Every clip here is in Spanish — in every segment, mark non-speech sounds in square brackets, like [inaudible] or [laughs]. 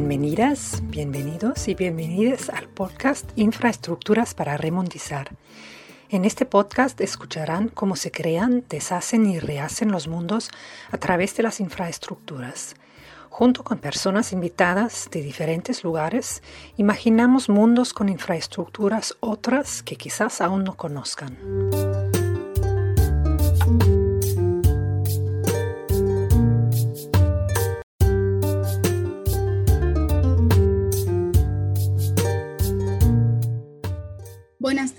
Bienvenidas, bienvenidos y bienvenidas al podcast Infraestructuras para Remondizar. En este podcast escucharán cómo se crean, deshacen y rehacen los mundos a través de las infraestructuras. Junto con personas invitadas de diferentes lugares, imaginamos mundos con infraestructuras otras que quizás aún no conozcan.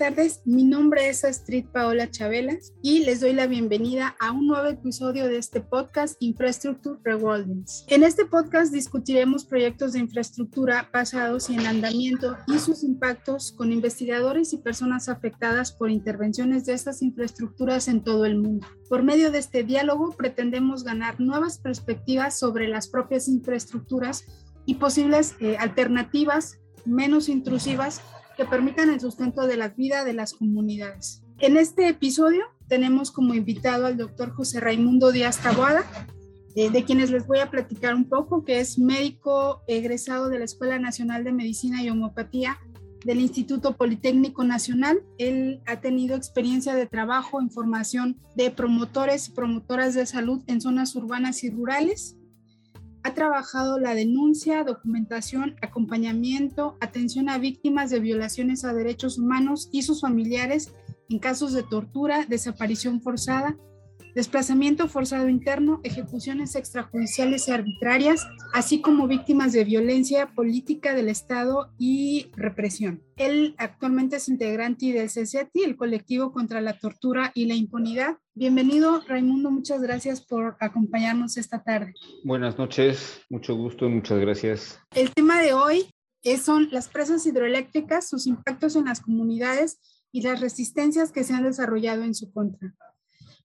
Tardes, mi nombre es Astrid Paola Chabelas y les doy la bienvenida a un nuevo episodio de este podcast Infrastructure Reworldings. En este podcast discutiremos proyectos de infraestructura pasados y en andamiento y sus impactos con investigadores y personas afectadas por intervenciones de estas infraestructuras en todo el mundo. Por medio de este diálogo pretendemos ganar nuevas perspectivas sobre las propias infraestructuras y posibles eh, alternativas menos intrusivas que permitan el sustento de la vida de las comunidades. En este episodio tenemos como invitado al doctor José Raimundo Díaz Taboada, eh, de quienes les voy a platicar un poco, que es médico egresado de la Escuela Nacional de Medicina y Homeopatía del Instituto Politécnico Nacional. Él ha tenido experiencia de trabajo en formación de promotores y promotoras de salud en zonas urbanas y rurales ha trabajado la denuncia, documentación, acompañamiento, atención a víctimas de violaciones a derechos humanos y sus familiares en casos de tortura, desaparición forzada, desplazamiento forzado interno, ejecuciones extrajudiciales y arbitrarias, así como víctimas de violencia política del Estado y represión. Él actualmente es integrante del CCATI, el colectivo contra la tortura y la impunidad. Bienvenido, Raimundo, muchas gracias por acompañarnos esta tarde. Buenas noches, mucho gusto y muchas gracias. El tema de hoy son las presas hidroeléctricas, sus impactos en las comunidades y las resistencias que se han desarrollado en su contra.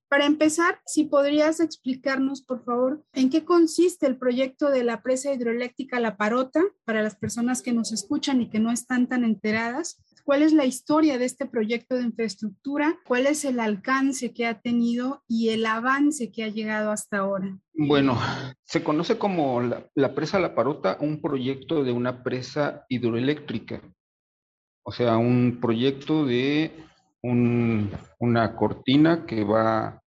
Para empezar, si podrías explicarnos, por favor, en qué consiste el proyecto de la presa hidroeléctrica La Parota, para las personas que nos escuchan y que no están tan enteradas. ¿Cuál es la historia de este proyecto de infraestructura? ¿Cuál es el alcance que ha tenido y el avance que ha llegado hasta ahora? Bueno, se conoce como la, presa La Parota un proyecto de una presa hidroeléctrica, o sea, un proyecto de una cortina que va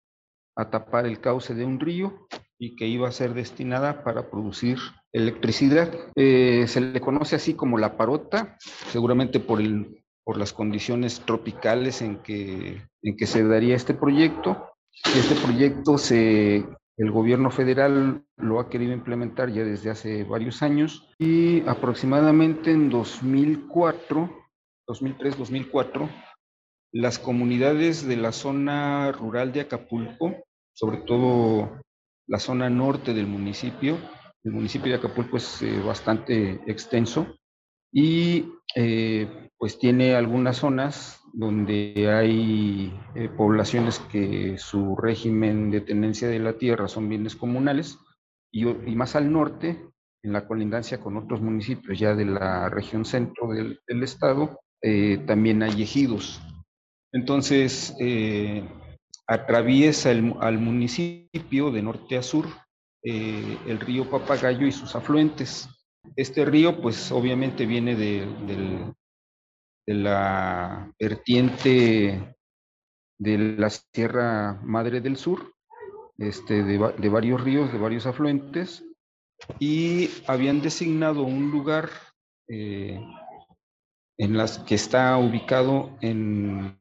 a tapar el cauce de un río y que iba a ser destinada para producir electricidad. Eh, se le conoce así como la parota, seguramente por, el, por las condiciones tropicales en que, en que se daría este proyecto. Este proyecto se, el gobierno federal lo ha querido implementar ya desde hace varios años y aproximadamente en 2004, 2003-2004, las comunidades de la zona rural de Acapulco, sobre todo la zona norte del municipio, el municipio de Acapulco es eh, bastante extenso y eh, pues tiene algunas zonas donde hay eh, poblaciones que su régimen de tenencia de la tierra son bienes comunales y, más al norte, en la colindancia con otros municipios ya de la región centro del, del estado, también hay ejidos entonces, eh, atraviesa al municipio de norte a sur eh, el río Papagayo y sus afluentes. Este río, pues obviamente viene de, la vertiente de la Sierra Madre del Sur, este, de, varios ríos, de varios afluentes, y habían designado un lugar eh, en las que está ubicado en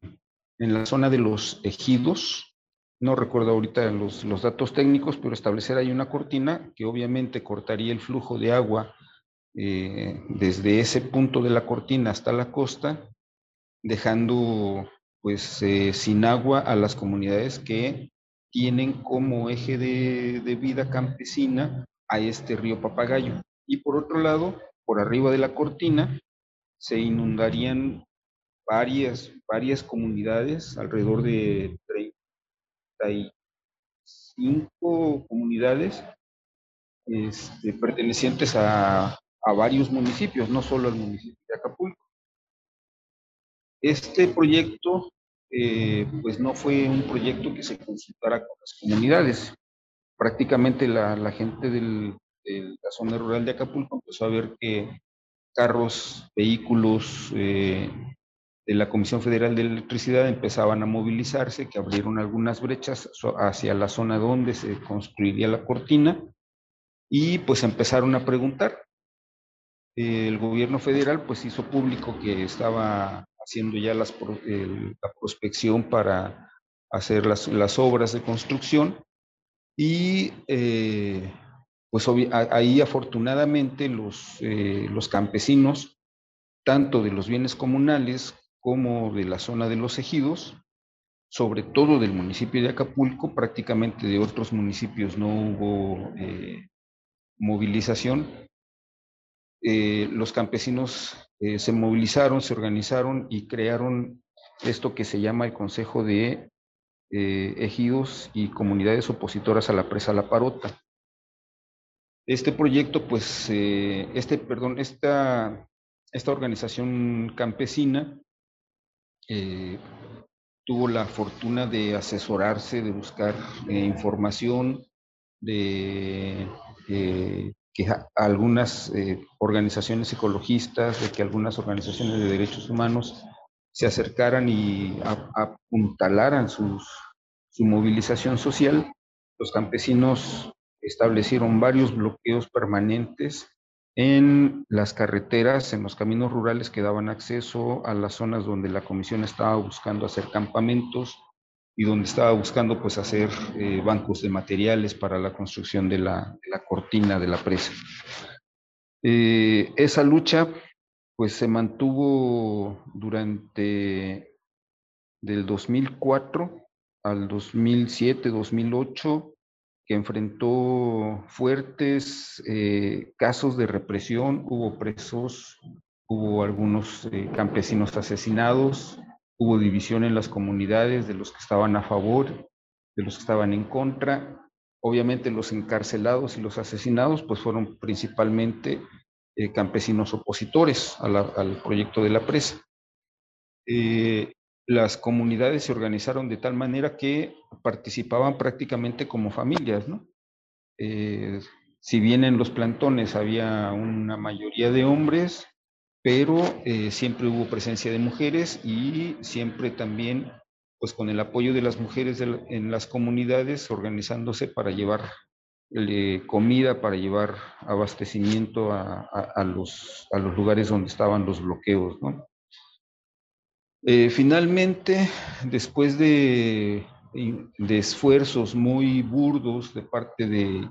en la zona de los ejidos, no recuerdo ahorita los, los datos técnicos, pero establecer ahí una cortina que obviamente cortaría el flujo de agua eh, desde ese punto de la cortina hasta la costa, dejando pues eh, sin agua a las comunidades que tienen como eje de, de vida campesina a este río Papagayo. Y por otro lado, por arriba de la cortina, se inundarían varias, varias comunidades, alrededor de 35 comunidades este, pertenecientes a, varios municipios, no solo al municipio de Acapulco. Este proyecto, eh, pues no fue un proyecto que se consultara con las comunidades. Prácticamente la, gente del, la zona rural de Acapulco, empezó a ver que carros, vehículos eh, de la Comisión Federal de Electricidad empezaban a movilizarse, que abrieron algunas brechas hacia la zona donde se construiría la cortina y pues empezaron a preguntar. El gobierno federal pues hizo público que estaba haciendo ya las, la prospección para hacer las, las, obras de construcción y eh, pues ahí afortunadamente los, eh, los campesinos, tanto de los bienes comunales como de la zona de los ejidos, sobre todo del municipio de Acapulco, prácticamente de otros municipios no hubo eh, movilización. Eh, los campesinos se movilizaron, se organizaron y crearon esto que se llama el Consejo de Ejidos y Comunidades Opositoras a la Presa La Parota. Este proyecto, pues, este, perdón, esta, esta organización campesina eh, tuvo la fortuna de asesorarse, de buscar eh, información, de que algunas eh, organizaciones ecologistas, de que algunas organizaciones de derechos humanos se acercaran y apuntalaran su movilización social. Los campesinos establecieron varios bloqueos permanentes en las carreteras, en los caminos rurales que daban acceso a las zonas donde la comisión estaba buscando hacer campamentos y donde estaba buscando pues hacer eh, bancos de materiales para la construcción de la, cortina de la presa. Eh, esa lucha pues se mantuvo durante del 2004 al 2007, 2008 que enfrentó fuertes eh, casos de represión, hubo presos, hubo algunos eh, campesinos asesinados, hubo división en las comunidades de los que estaban a favor, de los que estaban en contra. Obviamente los encarcelados y los asesinados pues fueron principalmente eh, campesinos opositores al proyecto de la presa las comunidades se organizaron de tal manera que participaban prácticamente como familias, ¿no? Eh, si bien en los plantones había una mayoría de hombres, pero eh, siempre hubo presencia de mujeres y siempre también, pues con el apoyo de las mujeres en las comunidades, organizándose para llevar comida, para llevar abastecimiento a, los, a los lugares donde estaban los bloqueos, ¿no? Eh, finalmente, después de, de, esfuerzos muy burdos de parte de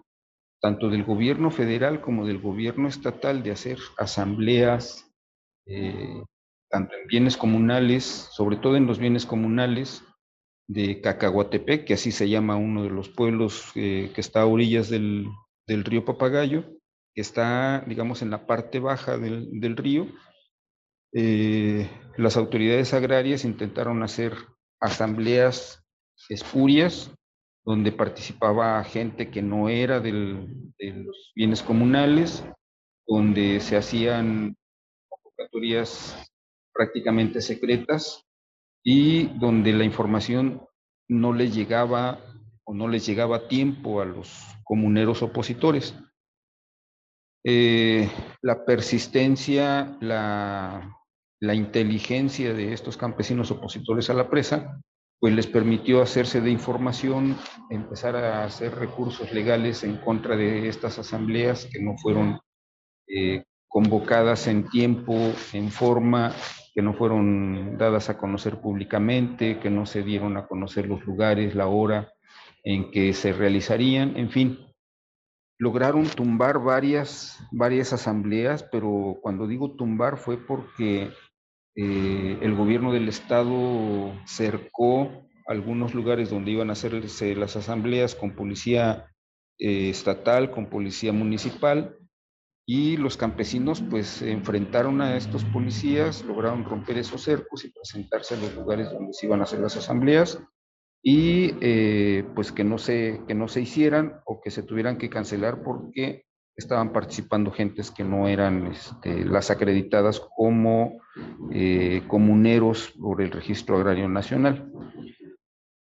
tanto del gobierno federal como del gobierno estatal de hacer asambleas, eh, tanto en bienes comunales, sobre todo en los bienes comunales de Cacahuatepec, que así se llama uno de los pueblos eh, que está a orillas del, del, río Papagayo, que está, digamos, en la parte baja del, del río, eh, las autoridades agrarias intentaron hacer asambleas espurias donde participaba gente que no era de los bienes comunales, donde se hacían convocatorias prácticamente secretas y donde la información no les llegaba o no les llegaba a tiempo a los comuneros opositores. Eh, la persistencia, la la inteligencia de estos campesinos opositores a la presa, pues les permitió hacerse de información, empezar a hacer recursos legales en contra de estas asambleas que no fueron eh, convocadas en tiempo, en forma, que no fueron dadas a conocer públicamente, que no se dieron a conocer los lugares, la hora en que se realizarían, en fin. Lograron tumbar varias, varias asambleas, pero cuando digo tumbar fue porque eh, el gobierno del estado cercó algunos lugares donde iban a hacerse las asambleas con policía eh, estatal, con policía municipal, y los campesinos pues enfrentaron a estos policías, lograron romper esos cercos y presentarse a los lugares donde se iban a hacer las asambleas y eh, pues que no, se, que no se hicieran o que se tuvieran que cancelar porque estaban participando gentes que no eran este, las acreditadas como eh, comuneros por el Registro Agrario Nacional.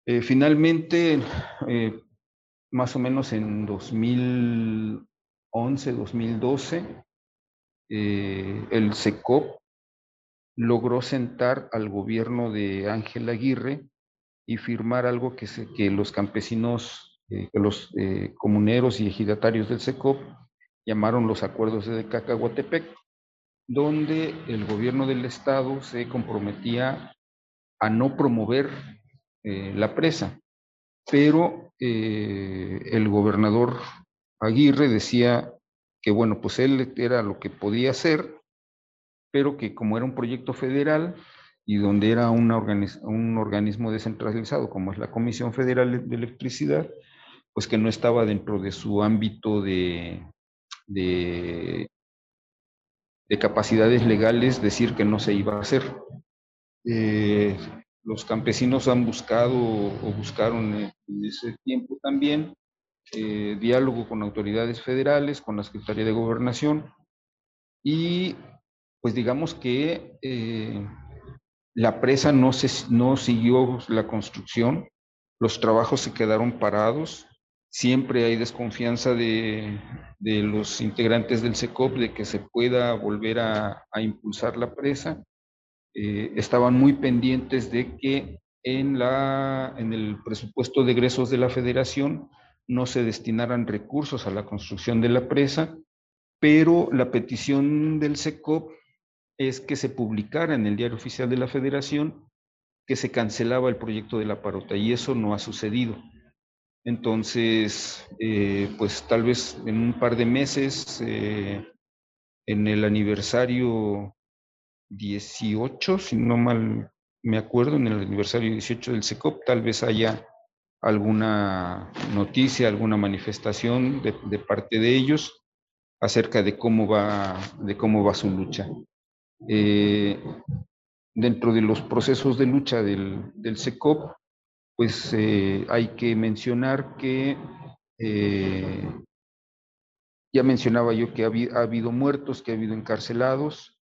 Eh, finalmente, más o menos en 2000, 2011, eh, el SECOP logró sentar al gobierno de Ángel Aguirre y firmar algo que, que los campesinos, eh, los eh, comuneros y ejidatarios del SECOP llamaron los acuerdos de Cacahuatepec, donde el gobierno del estado se comprometía a no promover la presa, pero el gobernador Aguirre decía que bueno, pues él era lo que podía hacer, pero que como era un proyecto federal y donde era un organismo descentralizado como es la Comisión Federal de Electricidad, pues que no estaba dentro de su ámbito de, de, capacidades legales decir que no se iba a hacer. Eh, los campesinos han buscado o buscaron en ese tiempo también eh, diálogo con autoridades federales, con la Secretaría de Gobernación y pues digamos que eh, la presa no, se, no siguió la construcción, los trabajos se quedaron parados, siempre hay desconfianza de, de los integrantes del SECOP de que se pueda volver a, a impulsar la presa. Eh, estaban muy pendientes de que en, la, en el presupuesto de egresos de la federación no se destinaran recursos a la construcción de la presa, pero la petición del SECOP es que se publicara en el diario oficial de la Federación que se cancelaba el proyecto de la parota y eso no ha sucedido. Entonces, eh, pues tal vez en un par de meses, eh, en el aniversario 18, si no mal me acuerdo, en el aniversario 18 del SECOP, tal vez haya alguna noticia, alguna manifestación de, parte de ellos acerca de cómo va, de cómo va su lucha. Eh, dentro de los procesos de lucha del, del SECOP, pues eh, hay que mencionar que eh, ya mencionaba yo que ha, habido muertos, que ha habido encarcelados,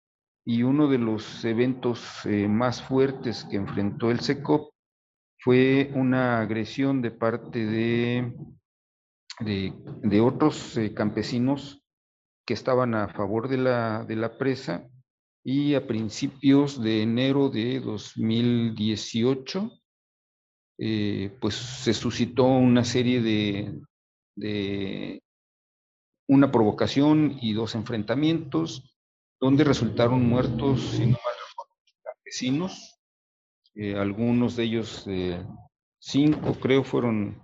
y uno de los eventos más fuertes que enfrentó el SECOP fue una agresión de parte de, de, otros eh, campesinos que estaban a favor de la, de la presa y a principios de enero de 2018, eh, pues se suscitó una serie de, de una provocación y dos enfrentamientos donde resultaron muertos campesinos eh, algunos de ellos, eh, cinco creo, fueron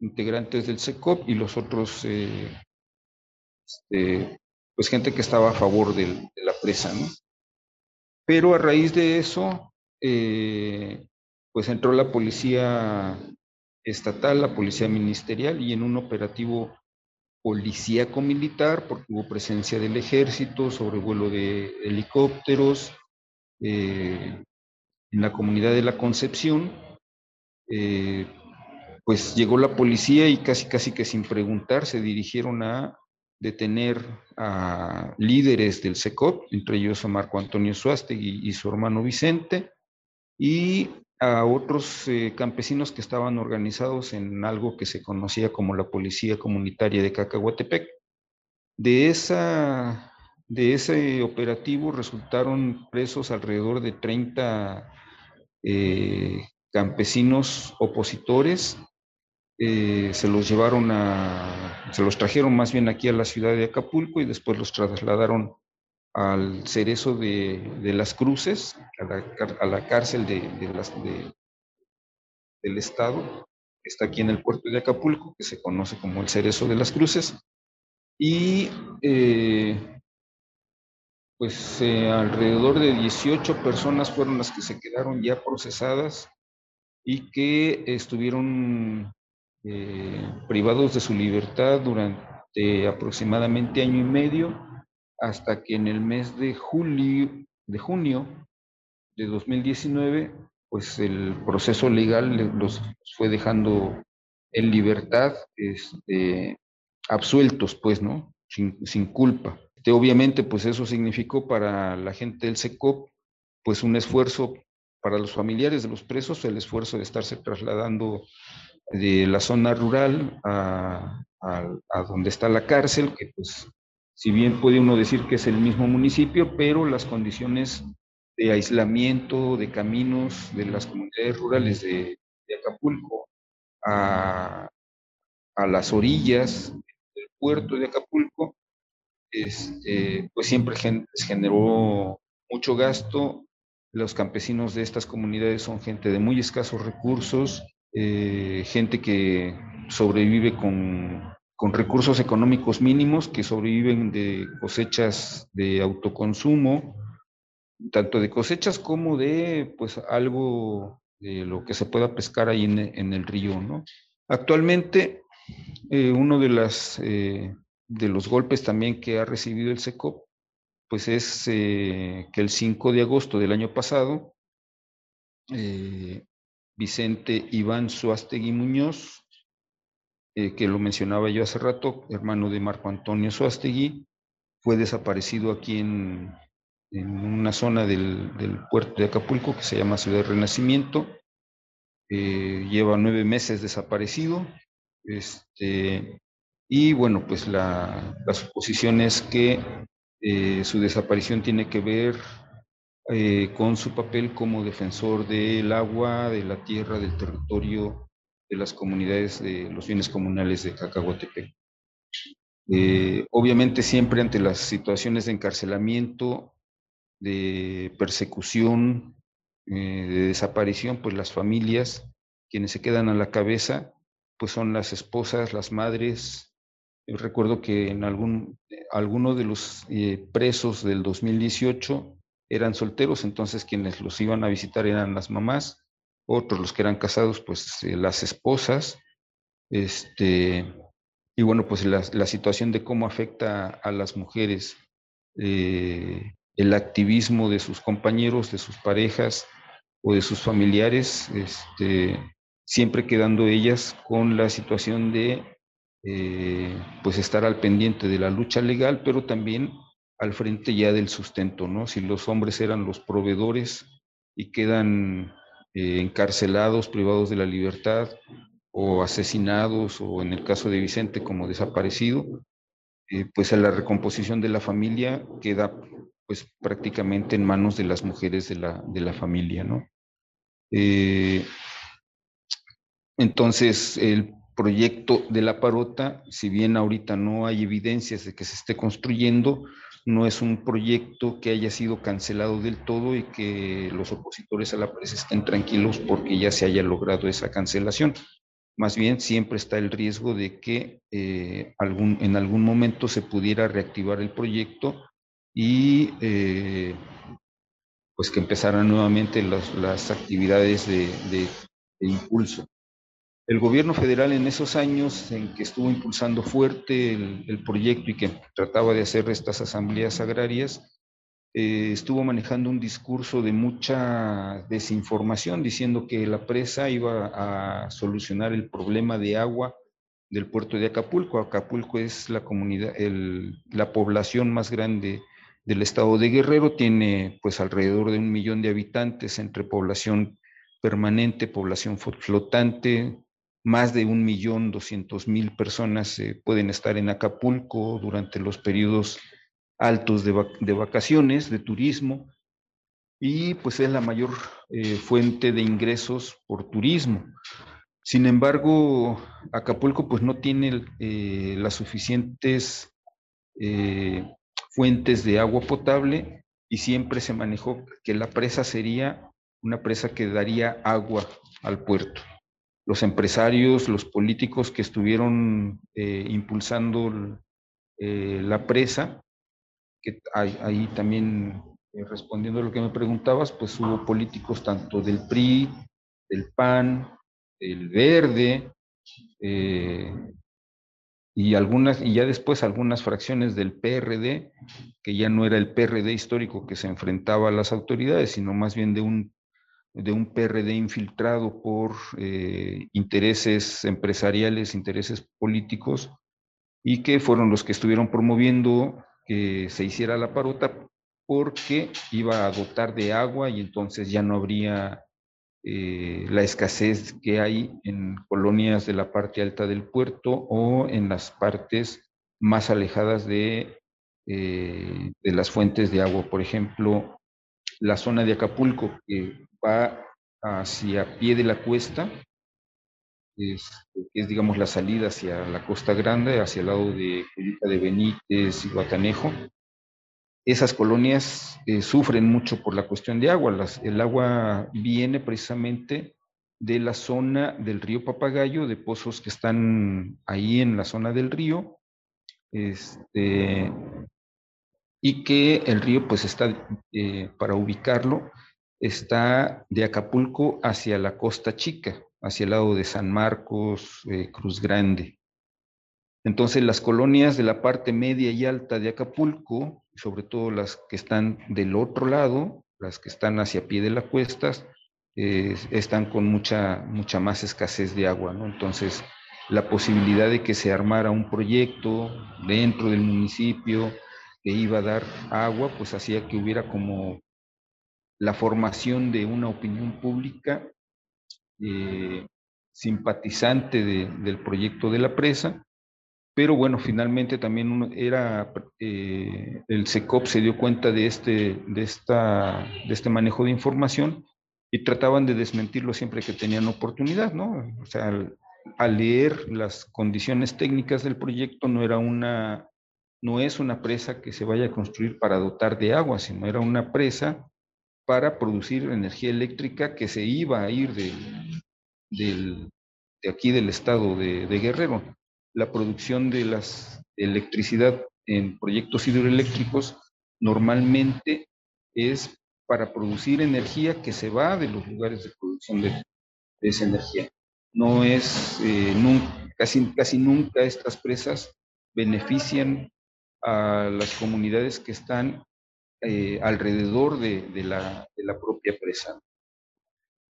integrantes del SECOP y los otros, eh, este, pues gente que estaba a favor de la presa, ¿no? Pero a raíz de eso, pues entró la policía estatal, la policía ministerial y en un operativo policíaco militar, porque hubo presencia del ejército, sobrevuelo de helicópteros, eh, en la comunidad de la Concepción, eh, pues llegó la policía y casi casi que sin preguntar se dirigieron a detener a líderes del SECOP, entre ellos a Marco Antonio Suástegui y su hermano Vicente, y a otros eh, campesinos que estaban organizados en algo que se conocía como la Policía Comunitaria de Cacahuatepec. De esa de ese operativo resultaron presos alrededor de 30 eh, campesinos opositores. Eh, se los llevaron a, se los trajeron más bien aquí a la ciudad de Acapulco y después los trasladaron al cerezo de, las cruces, a la, cárcel de, las, del estado, que está aquí en el puerto de Acapulco, que se conoce como el cerezo de las cruces. Y eh, pues eh, alrededor de 18 personas fueron las que se quedaron ya procesadas y que estuvieron eh, privados de su libertad durante aproximadamente año y medio hasta que en el mes de julio de junio de 2019 pues el proceso legal los fue dejando en libertad este, absueltos pues no sin, sin culpa. Este, obviamente, pues eso significó para la gente del SECOP, pues un esfuerzo para los familiares de los presos, el esfuerzo de estarse trasladando de la zona rural a, donde está la cárcel, que pues si bien puede uno decir que es el mismo municipio, pero las condiciones de aislamiento de caminos de las comunidades rurales de, Acapulco a, a, las orillas del puerto de Acapulco, este, pues siempre generó mucho gasto. Los campesinos de estas comunidades son gente de muy escasos recursos, eh, gente que sobrevive con, con, recursos económicos mínimos, que sobreviven de cosechas de autoconsumo, tanto de cosechas como de pues algo de lo que se pueda pescar ahí en, el río, ¿no? Actualmente, eh, uno de, las, eh, de los golpes también que ha recibido el SECOP, pues es que el 5 de agosto del año pasado, Vicente Iván Suástegui Muñoz, eh, que lo mencionaba yo hace rato, hermano de Marco Antonio Suástegui, fue desaparecido aquí en, una zona del, puerto de Acapulco que se llama Ciudad Renacimiento. Eh, lleva nueve meses desaparecido. Este, y bueno, pues la, la suposición es que eh, su desaparición tiene que ver eh, con su papel como defensor del agua, de la tierra, del territorio, de las comunidades, de los bienes comunales de Cacahuatepec. Eh, obviamente siempre ante las situaciones de encarcelamiento, de persecución, eh, de desaparición, pues las familias, quienes se quedan a la cabeza, pues son las esposas, las madres. Yo recuerdo que en algún, alguno de los presos del 2018 eran solteros, entonces quienes los iban a visitar eran las mamás, otros los que eran casados, pues eh, las esposas, este, y bueno, pues la, situación de cómo afecta a las mujeres eh, el activismo de sus compañeros, de sus parejas o de sus familiares, este, siempre quedando ellas con la situación de eh, pues estar al pendiente de la lucha legal, pero también al frente ya del sustento, ¿no? Si los hombres eran los proveedores y quedan eh, encarcelados, privados de la libertad o asesinados o en el caso de Vicente como desaparecido, eh, pues a la recomposición de la familia queda pues prácticamente en manos de las mujeres de la, de la familia, ¿no? Eh, entonces, el proyecto de la parota, si bien ahorita no hay evidencias de que se esté construyendo, no es un proyecto que haya sido cancelado del todo y que los opositores a la presa estén tranquilos porque ya se haya logrado esa cancelación. Más bien siempre está el riesgo de que eh, algún, en algún momento se pudiera reactivar el proyecto y eh, pues que empezaran nuevamente las actividades de impulso. El gobierno federal en esos años en que estuvo impulsando fuerte el, proyecto y que trataba de hacer estas asambleas agrarias, eh, estuvo manejando un discurso de mucha desinformación, diciendo que la presa iba a solucionar el problema de agua del puerto de Acapulco. Acapulco es la comunidad, la población más grande del estado de Guerrero, tiene pues alrededor de un millón de habitantes entre población permanente, población flotante, más de un millón doscientos mil personas eh, pueden estar en Acapulco durante los periodos altos de, vacaciones, de turismo, y pues es la mayor eh, fuente de ingresos por turismo. Sin embargo, Acapulco pues no tiene eh, las suficientes fuentes de agua potable y siempre se manejó que la presa sería una presa que daría agua al puerto los empresarios, los políticos que estuvieron eh, impulsando eh, la presa, que ahí también eh, respondiendo a lo que me preguntabas, pues hubo políticos tanto del PRI, del PAN, del Verde, y algunas, y ya después algunas fracciones del PRD, que ya no era el PRD histórico que se enfrentaba a las autoridades, sino más bien de un de un PRD infiltrado por eh, intereses empresariales, intereses políticos, y que fueron los que estuvieron promoviendo que se hiciera la parota porque iba a dotar de agua y entonces ya no habría eh, la escasez que hay en colonias de la parte alta del puerto o en las partes más alejadas de, eh, de las fuentes de agua. Por ejemplo, la zona de Acapulco, que va hacia pie de la cuesta, es, digamos, la salida hacia la Costa Grande, hacia el lado de de Benítez y Guatanejo. Esas colonias eh, sufren mucho por la cuestión de agua. el agua viene precisamente de la zona del río Papagayo, de pozos que están ahí en la zona del río, este, y que el río pues está, eh, para ubicarlo, está de Acapulco hacia la Costa Chica, hacia el lado de San Marcos, eh, Cruz Grande. Entonces las colonias de la parte media y alta de Acapulco, sobre todo las que están del otro lado, las que están hacia pie de las cuestas, eh, están con mucha, mucha más escasez de agua, ¿no? Entonces, la posibilidad de que se armara un proyecto dentro del municipio que iba a dar agua, pues hacía que hubiera como la formación de una opinión pública eh, simpatizante del proyecto de la presa, pero bueno, finalmente también era, eh, el SECOP se dio cuenta de este, de, esta, de este manejo de información y trataban de desmentirlo siempre que tenían oportunidad, ¿no? O sea, al, leer las condiciones técnicas del proyecto no era una, no es una presa que se vaya a construir para dotar de agua, sino era una presa para producir energía eléctrica que se iba a ir de, de aquí del estado de, Guerrero. La producción de la electricidad en proyectos hidroeléctricos normalmente es para producir energía que se va de los lugares de producción de, esa energía. No es, eh, casi, casi nunca estas presas benefician a las comunidades que están eh, alrededor de, de, la, de, la, propia presa.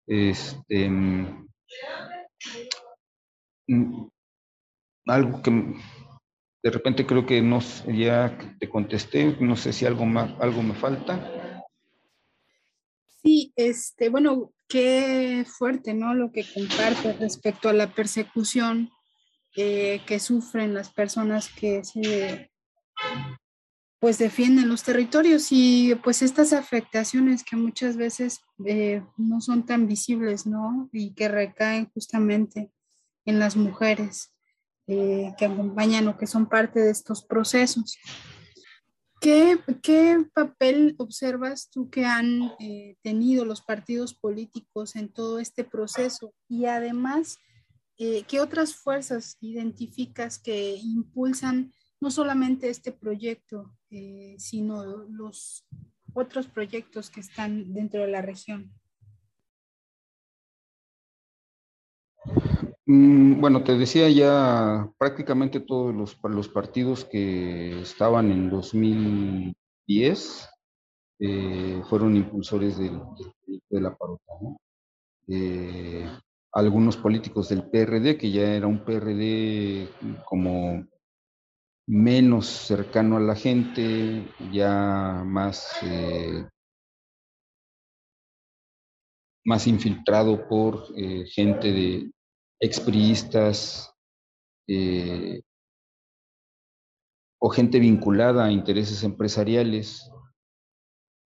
Este, Mm, algo que de repente creo que no ya te contesté, no sé si algo más, algo me falta. Sí, este, bueno, qué fuerte, ¿no? Lo que comparte respecto a la persecución eh, que sufren las personas que se pues defienden los territorios y pues estas afectaciones que muchas veces eh, no son tan visibles, ¿no? Y que recaen justamente en las mujeres eh, que acompañan o que son parte de estos procesos. ¿Qué, qué papel observas tú que han eh, tenido los partidos políticos en todo este proceso? Y además, ¿qué otras fuerzas identificas que impulsan no solamente este proyecto, eh, sino los otros proyectos que están dentro de la región. Mm, bueno, te decía ya prácticamente todos los, los partidos que estaban en 2010 eh, fueron impulsores del, de la parota. Eh, algunos políticos del PRD, que ya era un PRD como menos cercano a la gente, ya más, eh, más infiltrado por eh, gente de expriistas eh, o gente vinculada a intereses empresariales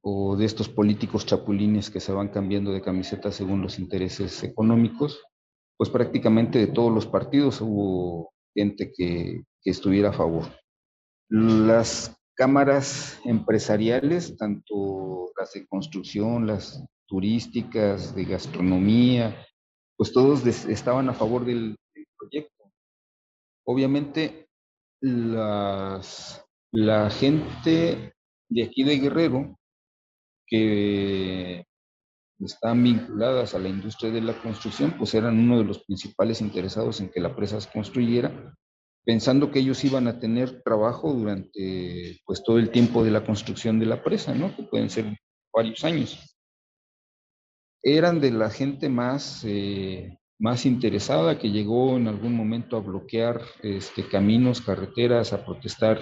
o de estos políticos chapulines que se van cambiando de camiseta según los intereses económicos, pues prácticamente de todos los partidos hubo gente que, que estuviera a favor. Las cámaras empresariales, tanto las de construcción, las turísticas, de gastronomía, pues todos estaban a favor del, proyecto. Obviamente, las, la gente de aquí de Guerrero, que están vinculadas a la industria de la construcción, pues eran uno de los principales interesados en que la presa se construyera, pensando que ellos iban a tener trabajo durante pues todo el tiempo de la construcción de la presa, ¿no? Que pueden ser varios años. Eran de la gente más, eh, más interesada que llegó en algún momento a bloquear este, caminos, carreteras, a protestar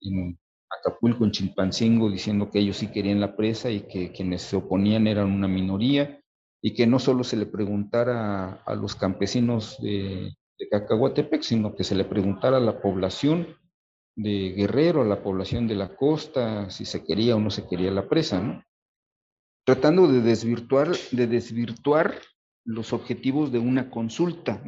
en Acapulco, en Chilpancingo, diciendo que ellos sí querían la presa y que quienes se oponían eran una minoría y que no solo se le preguntara a, los campesinos de, de Cacahuatepec, sino que se le preguntara a la población de Guerrero, a la población de la costa, si se quería o no se quería la presa, ¿no? Tratando de desvirtuar, de desvirtuar los objetivos de una consulta.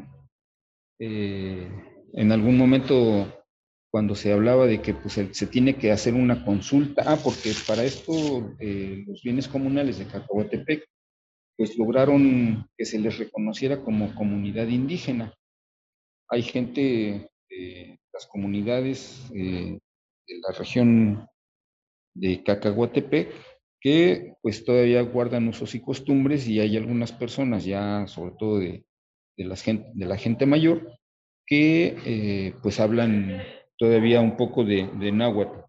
Eh, en algún momento, cuando se hablaba de que pues, se tiene que hacer una consulta, ah, porque para esto eh, los bienes comunales de Cacahuatepec, pues lograron que se les reconociera como comunidad indígena. Hay gente de las comunidades eh, de la región de Cacahuatepec que pues todavía guardan usos y costumbres y hay algunas personas ya, sobre todo de, de, gente, de la gente mayor, que eh, pues hablan todavía un poco de, de náhuatl.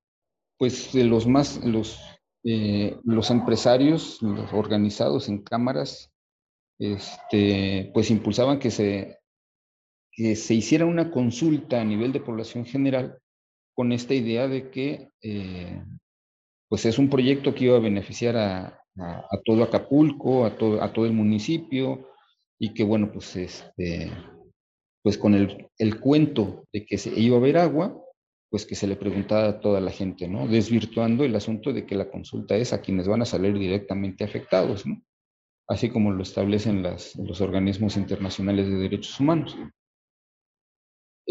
Pues de los más, los, eh, los empresarios los organizados en cámaras, este, pues impulsaban que se que se hiciera una consulta a nivel de población general con esta idea de que eh, pues es un proyecto que iba a beneficiar a, todo Acapulco, a todo, el municipio, y que bueno, pues este, pues con el, el cuento de que se iba a haber agua, pues que se le preguntara a toda la gente, ¿no? Desvirtuando el asunto de que la consulta es a quienes van a salir directamente afectados, ¿no? Así como lo establecen los organismos internacionales de derechos humanos.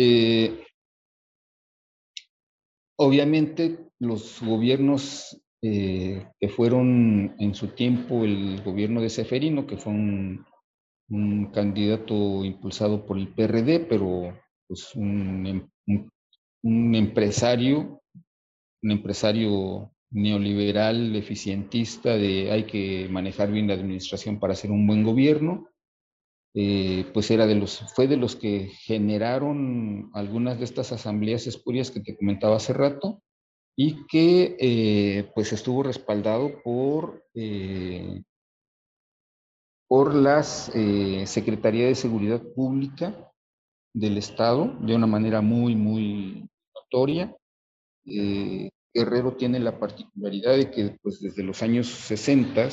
Eh, obviamente los gobiernos eh, que fueron en su tiempo el gobierno de Seferino, que fue un, candidato impulsado por el PRD, pero pues un, un, empresario, un empresario neoliberal, eficientista, de hay que manejar bien la administración para hacer un buen gobierno, eh, pues era de los, fue de los que generaron algunas de estas asambleas espurias que te comentaba hace rato y que eh, pues estuvo respaldado por, eh, por las Secretaría de Seguridad Pública del Estado de una manera muy, muy notoria. Guerrero tiene la particularidad de que pues desde los años 60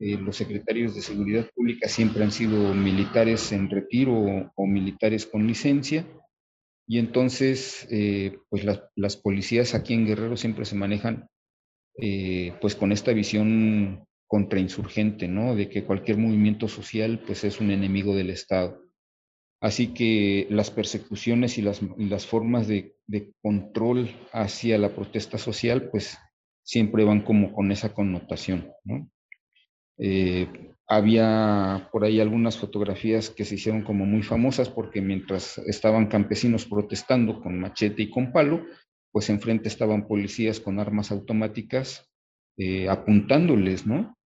eh, los secretarios de Seguridad Pública siempre han sido militares en retiro o, militares con licencia. Y entonces, eh, pues las, policías aquí en Guerrero siempre se manejan eh, pues con esta visión contrainsurgente, ¿no? De que cualquier movimiento social pues es un enemigo del Estado. Así que las persecuciones y las, las formas de, de, control hacia la protesta social pues siempre van como con esa connotación, ¿no? Eh, había por ahí algunas fotografías que se hicieron como muy famosas porque mientras estaban campesinos protestando con machete y con palo, pues enfrente estaban policías con armas automáticas eh, apuntándoles, ¿no?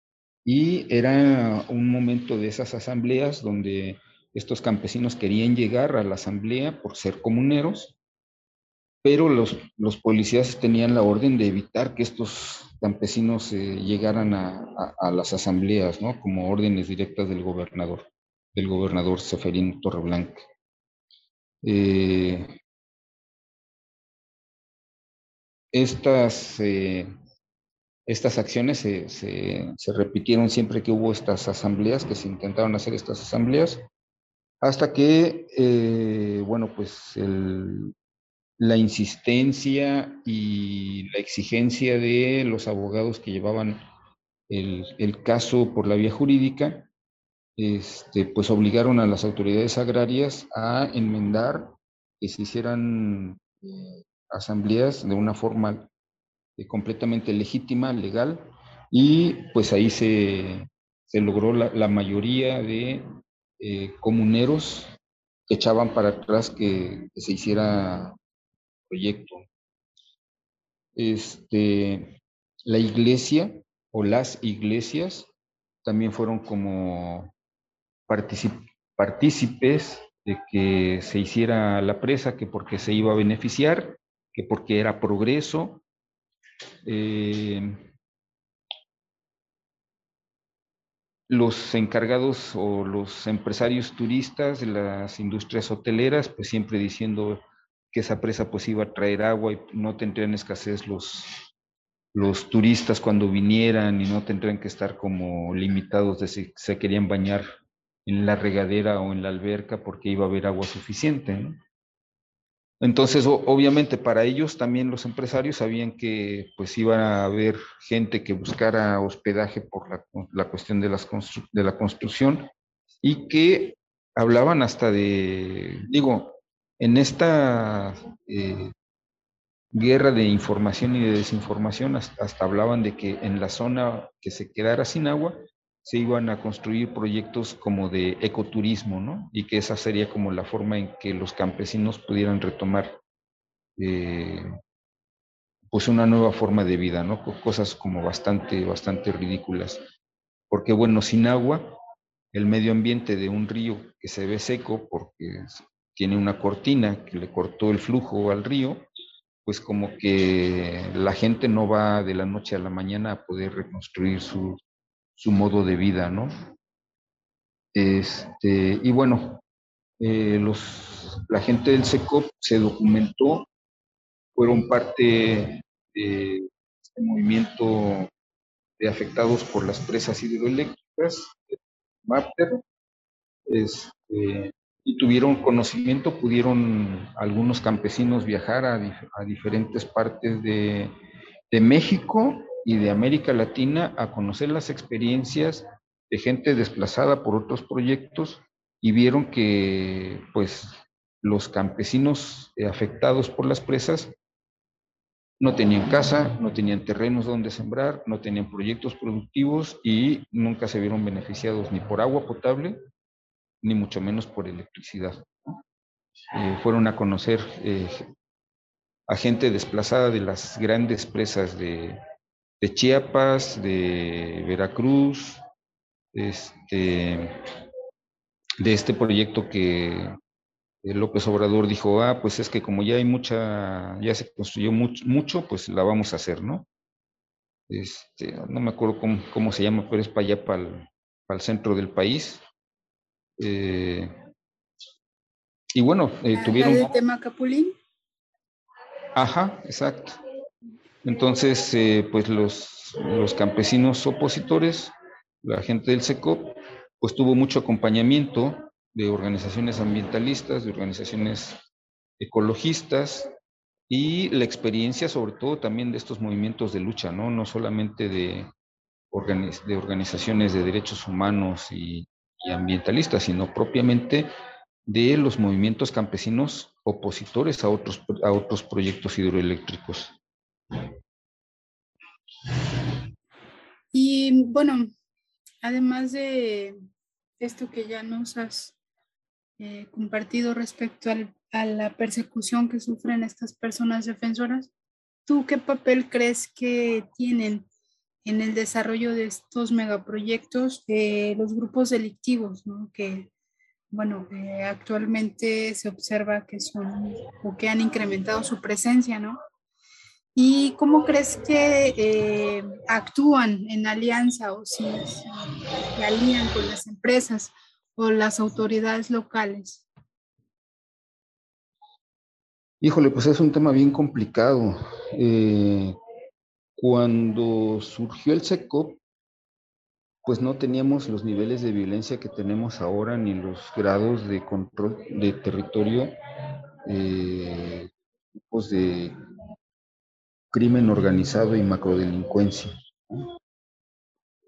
Y era un momento de esas asambleas donde estos campesinos querían llegar a la asamblea por ser comuneros pero los, los policías tenían la orden de evitar que estos campesinos eh, llegaran a, a, las asambleas, ¿no? Como órdenes directas del gobernador, del gobernador Seferín Torreblanca. Eh, estas, eh, estas acciones se, se, se, repitieron siempre que hubo estas asambleas, que se intentaron hacer estas asambleas, hasta que, bueno, pues el la insistencia y la exigencia de los abogados que llevaban el, caso por la vía jurídica, este, pues obligaron a las autoridades agrarias a enmendar que se hicieran eh, asambleas de una forma eh, completamente legítima, legal, y pues ahí se, logró la, mayoría de eh, comuneros que echaban para atrás que se hiciera proyecto. Este, la iglesia o las iglesias también fueron como partícipes de que se hiciera la presa, que porque se iba a beneficiar, que porque era progreso. Eh, los encargados o los empresarios turistas las industrias hoteleras, pues siempre diciendo que esa presa pues iba a traer agua y no tendrían escasez los, los turistas cuando vinieran y no tendrían que estar como limitados de si se querían bañar en la regadera o en la alberca porque iba a haber agua suficiente. Entonces, obviamente para ellos también los empresarios sabían que pues iba a haber gente que buscara hospedaje por la, cuestión de, las de la construcción y que hablaban hasta de, digo, en esta eh, guerra de información y de desinformación, hasta, hablaban de que en la zona que se quedara sin agua, se iban a construir proyectos como de ecoturismo, ¿no? Y que esa sería como la forma en que los campesinos pudieran retomar eh, pues una nueva forma de vida, ¿no? Cosas como bastante, bastante ridículas. Porque bueno, sin agua, el medio ambiente de un río que se ve seco porque tiene una cortina que le cortó el flujo al río, pues como que la gente no va de la noche a la mañana a poder reconstruir su, su modo de vida, ¿no? Este, y bueno, eh, los, la gente del SECOP se documentó, fueron parte de este movimiento de afectados por las presas hidroeléctricas, MAPTER, este, y tuvieron conocimiento, pudieron algunos campesinos viajar a, diferentes partes de, de México y de América Latina a conocer las experiencias de gente desplazada por otros proyectos y vieron que pues los campesinos afectados por las presas no tenían casa, no tenían terrenos donde sembrar, no tenían proyectos productivos y nunca se vieron beneficiados ni por agua potable, ni mucho menos por electricidad. Eh, fueron a conocer eh, a gente desplazada de las grandes presas de, de Chiapas, de Veracruz, este, de este proyecto que López Obrador dijo, ah, pues es que como ya hay mucha, ya se construyó mucho, pues la vamos a hacer, ¿no? Este, no me acuerdo cómo, se llama, pero es para allá, para el, centro del país. Eh, y bueno, eh, tuvieron... ¿El tema Capulín? Ajá, exacto. Entonces, eh, pues los, los, campesinos opositores, la gente del SECOP, pues tuvo mucho acompañamiento de organizaciones ambientalistas, de organizaciones ecologistas y la experiencia sobre todo también de estos movimientos de lucha, ¿no? No solamente de, de organizaciones de derechos humanos y, y ambientalistas, sino propiamente de los movimientos campesinos opositores a otros, a otros proyectos hidroeléctricos. Y bueno, además de esto que ya nos has eh, compartido respecto a la persecución que sufren estas personas defensoras, ¿tú qué papel crees que tienen en el desarrollo de estos megaproyectos eh, los grupos delictivos, ¿no? que bueno, actualmente se observa que son o que han incrementado su presencia, ¿no? ¿Y cómo crees que eh, actúan en alianza o si, se alían con las empresas o las autoridades locales? Híjole, pues es un tema bien complicado. Eh, cuando surgió el SECOP, pues no teníamos los niveles de violencia que tenemos ahora, ni los grados de control de territorio, eh, tipos de crimen organizado y macrodelincuencia.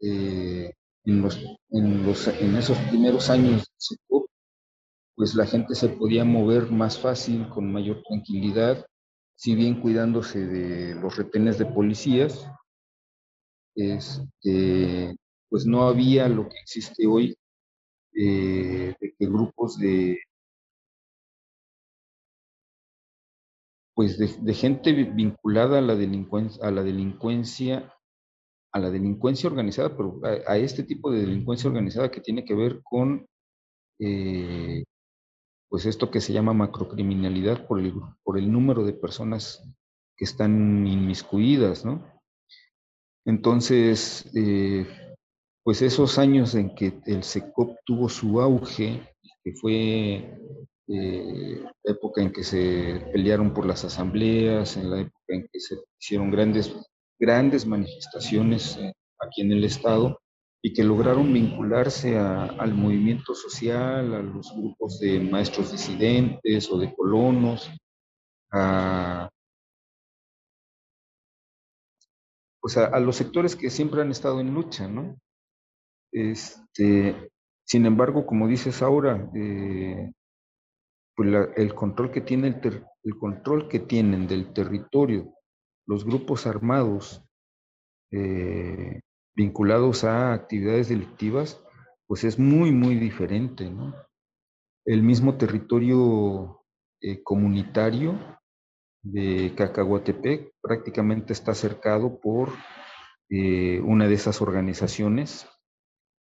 Eh, en, los, en, los, en, esos primeros años pues la gente se podía mover más fácil, con mayor tranquilidad, si bien cuidándose de los retenes de policías, este, pues no había lo que existe hoy, eh, de que grupos de pues de, gente vinculada a la delincuencia, a la delincuencia, a la delincuencia organizada, pero a, este tipo de delincuencia organizada que tiene que ver con eh, pues esto que se llama macrocriminalidad por el, por el número de personas que están inmiscuidas, ¿no? Entonces, eh, pues esos años en que el SECOP tuvo su auge, que fue eh, la época en que se pelearon por las asambleas, en la época en que se hicieron grandes, grandes manifestaciones eh, aquí en el estado y que lograron vincularse al movimiento social, a los grupos de maestros disidentes o de colonos, a, pues a, los sectores que siempre han estado en lucha, ¿no? Este, sin embargo, como dices ahora, eh, pues el control que tiene el, el, control que tienen del territorio los grupos armados eh, vinculados a actividades delictivas, pues es muy, muy diferente, ¿no? El mismo territorio eh, comunitario de Cacahuatepec prácticamente está cercado por eh, una de esas organizaciones.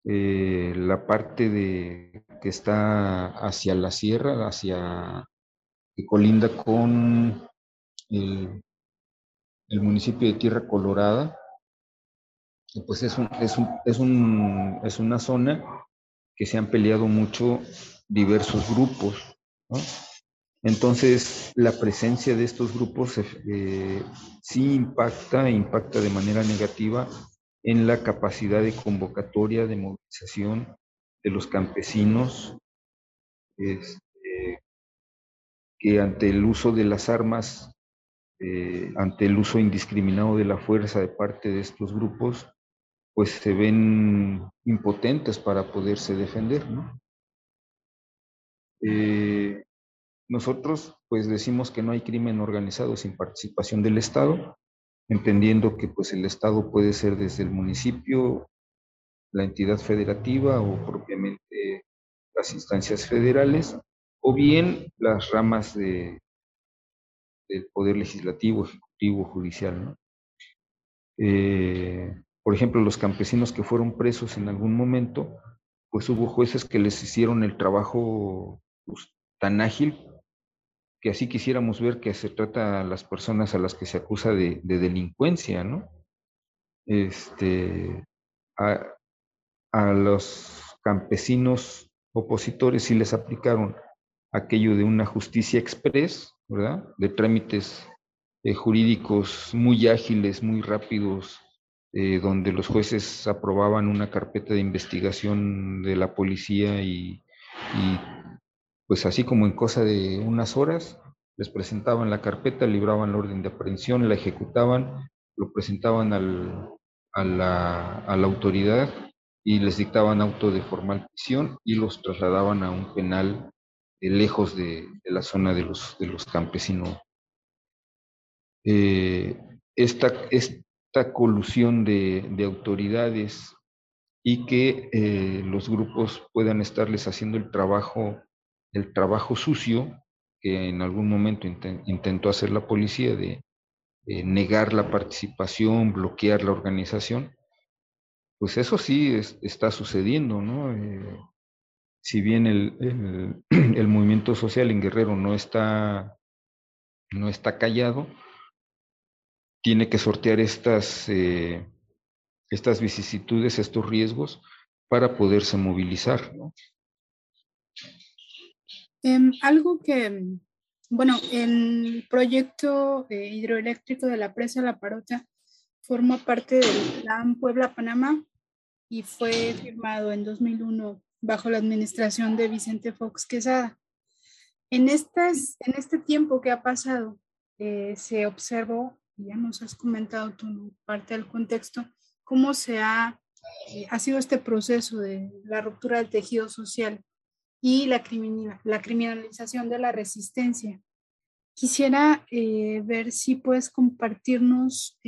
la parte de, que está hacia la sierra, hacia que colinda con el municipio de Tierra Colorada, pues es, un, es, un, es, un, es una zona que se han peleado mucho diversos grupos. Entonces, la presencia de estos grupos eh, sí impacta, impacta de manera negativa en la capacidad de convocatoria, de movilización de los campesinos, este, que ante el uso de las armas eh, ante el uso indiscriminado de la fuerza de parte de estos grupos, pues se ven impotentes para poderse defender, ¿no? Eh, nosotros pues decimos que no hay crimen organizado sin participación del Estado, entendiendo que pues el Estado puede ser desde el municipio, la entidad federativa o propiamente las instancias federales, o bien las ramas de, del Poder Legislativo, Ejecutivo, Judicial. ¿no? Eh, por ejemplo, los campesinos que fueron presos en algún momento, pues hubo jueces que les hicieron el trabajo pues, tan ágil que así quisiéramos ver que se trata a las personas a las que se acusa de, delincuencia, ¿no? Este, a, a los campesinos opositores sí les aplicaron aquello de una justicia express, ¿verdad? De trámites eh, jurídicos muy ágiles, muy rápidos, eh, donde los jueces aprobaban una carpeta de investigación de la policía y, pues así como en cosa de unas horas, les presentaban la carpeta, libraban la orden de aprehensión, la ejecutaban, lo presentaban al, a, la, a la autoridad y les dictaban auto de formal prisión y los trasladaban a un penal eh, lejos de, la zona de los, de los campesinos. Eh, esta, colusión de, autoridades y que eh, los grupos puedan estarles haciendo el trabajo, el trabajo sucio que en algún momento intentó hacer la policía de, negar la participación, bloquear la organización, pues eso sí está sucediendo, ¿no? si bien el, [clears throat] el, movimiento social en Guerrero no está, no está callado, tiene que sortear estas, eh, estas vicisitudes, estos riesgos, para poderse movilizar. Em, algo que, bueno, el proyecto eh, hidroeléctrico de la presa La Parota forma parte del plan Puebla-Panamá y fue firmado en 2001 bajo la administración de Vicente Fox Quesada. En, estas, en este tiempo que ha pasado, eh, se observó, ya nos has comentado tu parte del contexto, cómo se ha, eh, ha sido este proceso de la ruptura del tejido social y la, la criminalización de la resistencia. Quisiera eh, ver si puedes compartirnos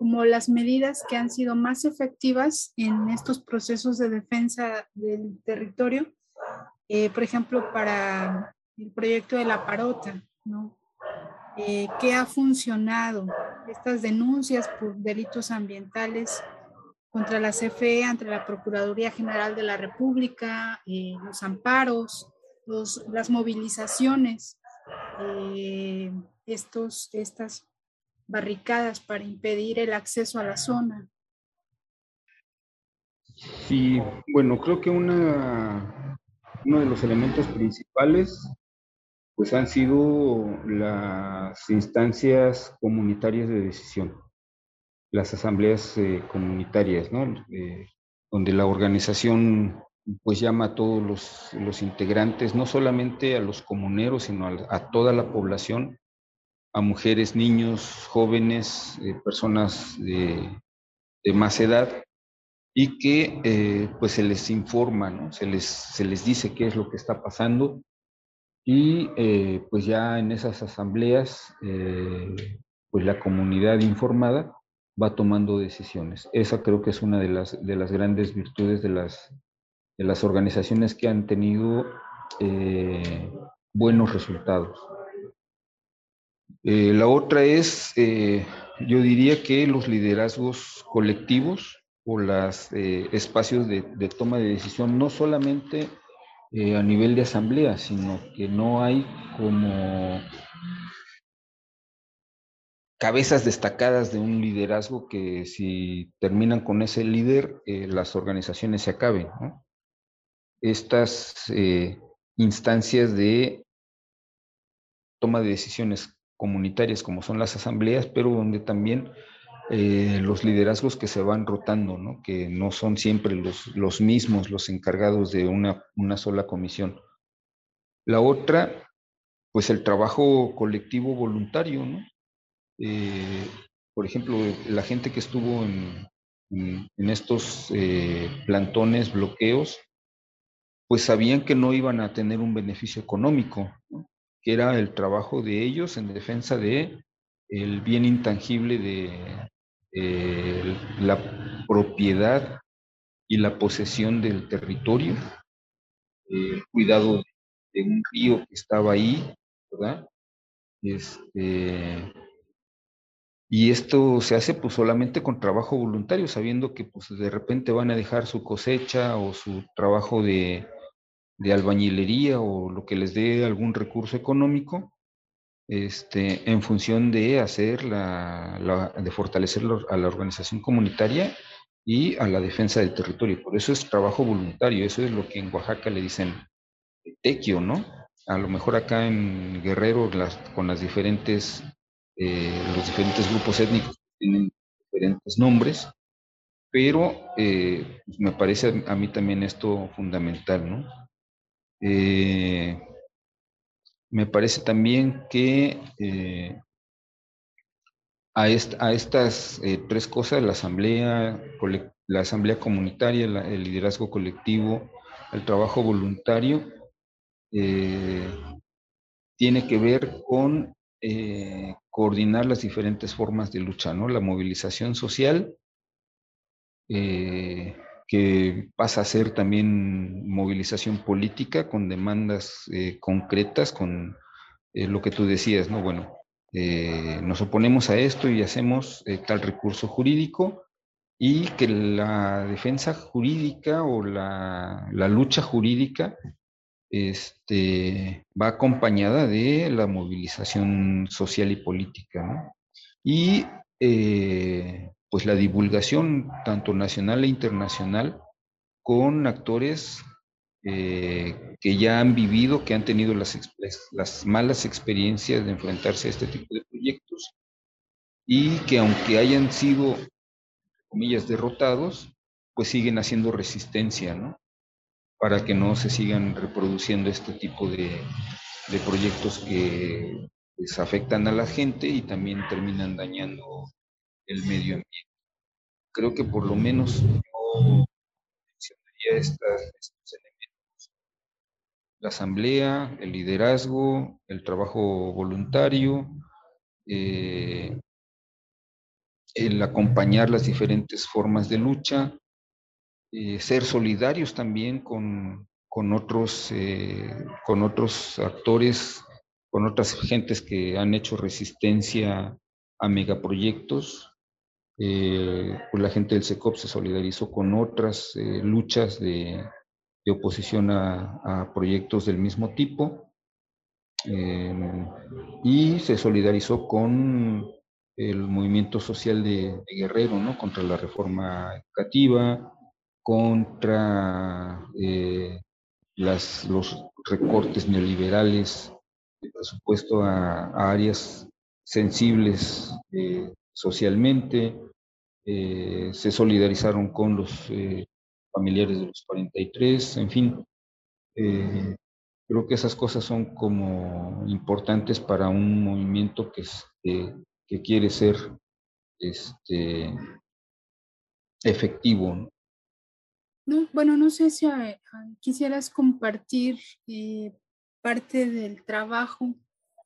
como las medidas que han sido más efectivas en estos procesos de defensa del territorio, eh, por ejemplo, para el proyecto de la parota, ¿no? Eh, ¿Qué ha funcionado? Estas denuncias por delitos ambientales contra la CFE ante la Procuraduría General de la República, eh, los amparos, los, las movilizaciones, estos, estas barricadas para impedir el acceso a la zona. Sí, bueno, creo que una, uno de los elementos principales pues han sido las instancias comunitarias de decisión, las asambleas eh, comunitarias, ¿no? Eh, donde la organización pues llama a todos los, los, integrantes, no solamente a los comuneros, sino a, toda la población, a mujeres, niños, jóvenes, eh, personas de, de, más edad, y que pues se les informa, ¿no? se, les, se les dice qué es lo que está pasando y eh, pues ya en esas asambleas, eh, pues la comunidad informada va tomando decisiones. Esa creo que es una de las, de las grandes virtudes de las, de las organizaciones que han tenido eh, buenos resultados. la otra es, yo diría que los liderazgos colectivos o los espacios de, de, toma de decisión no solamente eh, a nivel de asamblea, sino que no hay como cabezas destacadas de un liderazgo que si terminan con ese líder, eh, las organizaciones se acaben. Estas eh, instancias de toma de decisiones comunitarias como son las asambleas, pero donde también eh, los liderazgos que se van rotando, que no son siempre los, los mismos los encargados de una, una, sola comisión. La otra, pues el trabajo colectivo voluntario, ¿no? Eh, por ejemplo, la gente que estuvo en, en, estos eh, plantones, bloqueos, pues sabían que no iban a tener un beneficio económico, que era el trabajo de ellos en defensa de el bien intangible de, eh, la propiedad y la posesión del territorio, el cuidado de un río que estaba ahí, ¿verdad? Este, y esto se hace pues solamente con trabajo voluntario, sabiendo que pues de repente van a dejar su cosecha o su trabajo de, de albañilería o lo que les dé algún recurso económico este, en función de hacer la, de fortalecer a la organización comunitaria y a la defensa del territorio. Por eso es trabajo voluntario, eso es lo que en Oaxaca le dicen tequio, ¿no? A lo mejor acá en Guerrero las, con las diferentes, eh, los diferentes grupos étnicos tienen diferentes nombres, pero eh, pues me parece a mí también esto fundamental, ¿no? Eh, me parece también que eh, a, estas eh, tres cosas, la asamblea, la asamblea comunitaria, el liderazgo colectivo, el trabajo voluntario, eh, tiene que ver con coordinar las diferentes formas de lucha, ¿no? La movilización social, que pasa a ser también movilización política con demandas eh, concretas, con eh, lo que tú decías, ¿no? Bueno, eh, nos oponemos a esto y hacemos tal recurso jurídico y que la defensa jurídica o la, la lucha jurídica este, va acompañada de la movilización social y política, ¿no? Y pues la divulgación tanto nacional e internacional con actores eh, que ya han vivido, que han tenido las, las malas experiencias de enfrentarse a este tipo de proyectos y que aunque hayan sido, comillas, derrotados, pues siguen haciendo resistencia, ¿no? Para que no se sigan reproduciendo este tipo de, de proyectos que pues, afectan a la gente y también terminan dañando el medio ambiente. Creo que por lo menos yo mencionaría estos elementos. La asamblea, el liderazgo, el trabajo voluntario, eh, el acompañar las diferentes formas de lucha, eh, ser solidarios también con, con otros, eh, con otros actores, con otras gentes que han hecho resistencia a megaproyectos, eh, pues la gente del SECOP se solidarizó con otras eh, luchas de, oposición a, proyectos del mismo tipo eh, y se solidarizó con el movimiento social de, Guerrero, ¿no? Contra la reforma educativa, contra las, los recortes neoliberales presupuesto a, áreas sensibles eh, socialmente, eh, se solidarizaron con los eh, familiares de los 43, en fin. creo que esas cosas son como importantes para un movimiento que, que quiere ser este, efectivo. ¿no? bueno, no sé si quisieras compartir parte del trabajo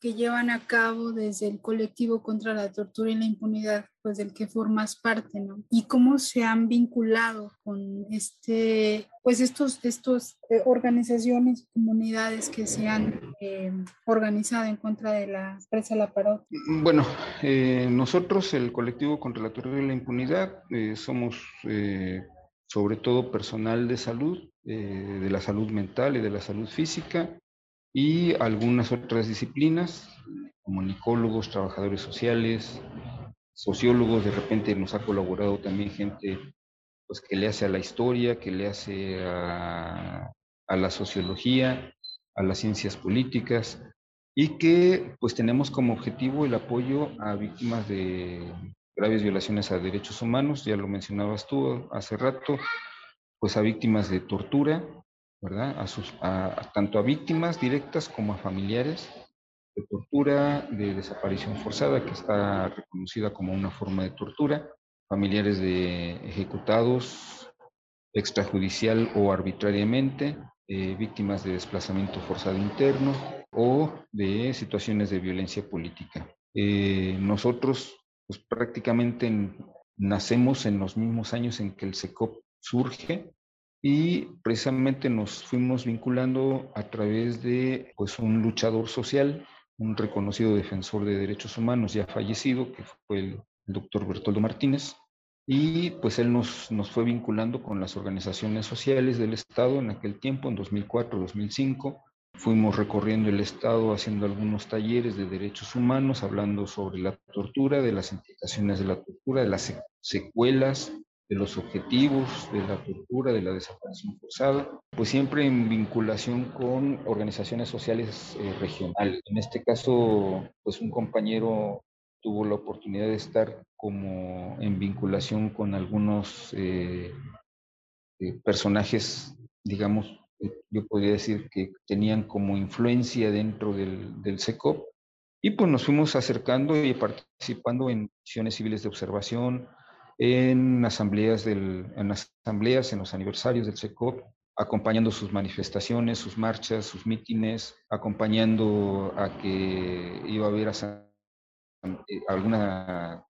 que llevan a cabo desde el colectivo contra la tortura y la impunidad, pues del que formas parte, ¿no? Y cómo se han vinculado con este, pues estos, estos eh, organizaciones, comunidades que se han eh, organizado en contra de la empresa La Paró. Bueno, eh, nosotros, el colectivo contra la tortura y la impunidad, somos sobre todo personal de salud, de la salud mental y de la salud física, y algunas otras disciplinas, como nicólogos, trabajadores sociales, sociólogos, de repente nos ha colaborado también gente pues, que le hace a la historia, que le hace a, a la sociología, a las ciencias políticas, y que pues tenemos como objetivo el apoyo a víctimas de graves violaciones a derechos humanos, ya lo mencionabas tú hace rato, pues a víctimas de tortura, A sus, tanto a víctimas directas como a familiares de tortura, de desaparición forzada, que está reconocida como una forma de tortura, familiares de ejecutados extrajudicial o arbitrariamente, eh, víctimas de desplazamiento forzado interno o de situaciones de violencia política. Eh, nosotros pues, prácticamente nacemos en los mismos años en que el SECOP surge y precisamente nos fuimos vinculando a través de pues, un luchador social, un reconocido defensor de derechos humanos ya fallecido, que fue el, doctor Bertoldo Martínez, y pues él nos, nos fue vinculando con las organizaciones sociales del Estado en aquel tiempo, en 2004-2005. Fuimos recorriendo el Estado haciendo algunos talleres de derechos humanos, hablando sobre la tortura, de las implicaciones de la tortura, de las secuelas de los objetivos de la tortura, de la desaparición forzada, pues siempre en vinculación con organizaciones sociales eh, regionales. En este caso, pues un compañero tuvo la oportunidad de estar como en vinculación con algunos eh, eh, personajes, digamos, yo podría decir que tenían como influencia dentro del, del SECOP, y pues nos fuimos acercando y participando en misiones civiles de observación, en asambleas, del, en asambleas, en los aniversarios del SECOP, acompañando sus manifestaciones, sus marchas, sus mítines, acompañando a que iba a haber eh, alguna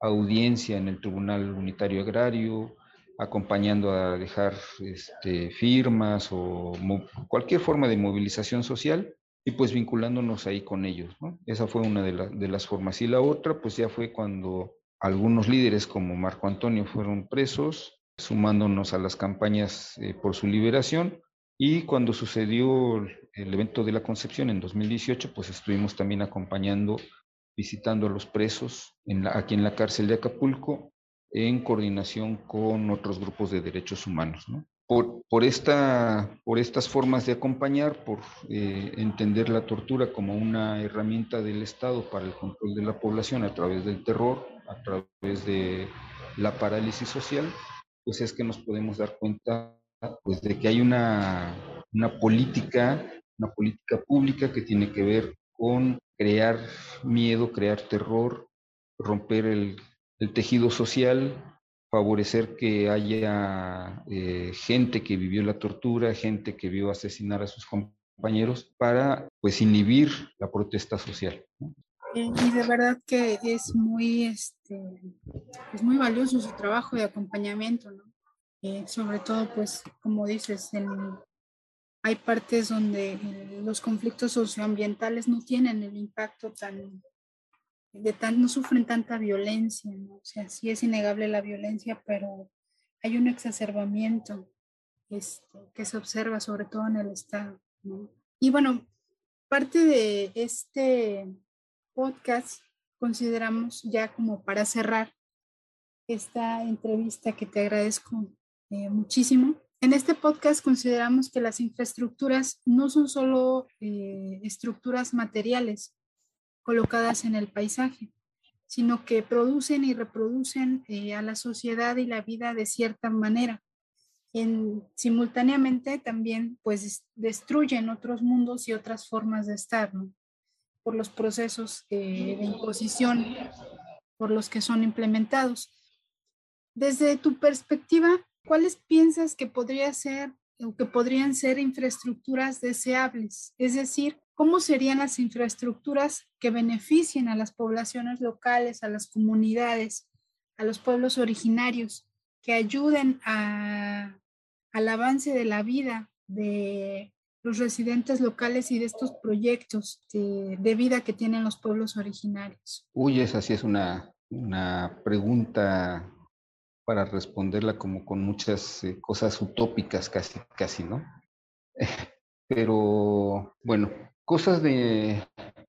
audiencia en el Tribunal Unitario Agrario, acompañando a dejar este, firmas o cualquier forma de movilización social y pues vinculándonos ahí con ellos. Esa fue una de, de las formas. Y la otra pues ya fue cuando algunos líderes como Marco Antonio fueron presos, sumándonos a las campañas eh, por su liberación. Y cuando sucedió el evento de la Concepción en 2018, pues estuvimos también acompañando, visitando a los presos aquí en la cárcel de Acapulco, en coordinación con otros grupos de derechos humanos. Por, por, esta, por estas formas de acompañar, por eh, entender la tortura como una herramienta del Estado para el control de la población a través del terror, a través de la parálisis social, pues es que nos podemos dar cuenta pues, de que hay una, una política, una política pública que tiene que ver con crear miedo, crear terror, romper el, tejido social, favorecer que haya eh, gente que vivió la tortura, gente que vio asesinar a sus compañeros, para pues inhibir la protesta social. Y de verdad que es muy, este, es muy valioso su trabajo de acompañamiento, ¿no? Eh, sobre todo, pues, como dices, hay partes donde los conflictos socioambientales no tienen el impacto tan, de tan, no sufren tanta violencia, ¿no? O sea, sí es innegable la violencia, pero hay un exacerbamiento este, que se observa sobre todo en el Estado, ¿no? Y bueno, parte de este podcast consideramos ya como para cerrar esta entrevista que te agradezco eh, muchísimo, En este podcast consideramos que las infraestructuras no son solo eh, estructuras materiales colocadas en el paisaje, sino que producen y reproducen eh, a la sociedad y la vida de cierta manera. En, simultáneamente también pues destruyen otros mundos y otras formas de estar, ¿no? Por los procesos de imposición por los que son implementados. Desde tu perspectiva, ¿cuáles piensas que podría ser o que podrían ser infraestructuras deseables? Es decir, ¿cómo serían las infraestructuras que beneficien a las poblaciones locales, a las comunidades, a los pueblos originarios, que ayuden a, al avance de la vida de los residentes locales y de estos proyectos de, vida que tienen los pueblos originarios? Uy, esa sí es una, una pregunta para responderla como con muchas eh, cosas utópicas casi, casi, ¿no? [laughs] Pero bueno, cosas de,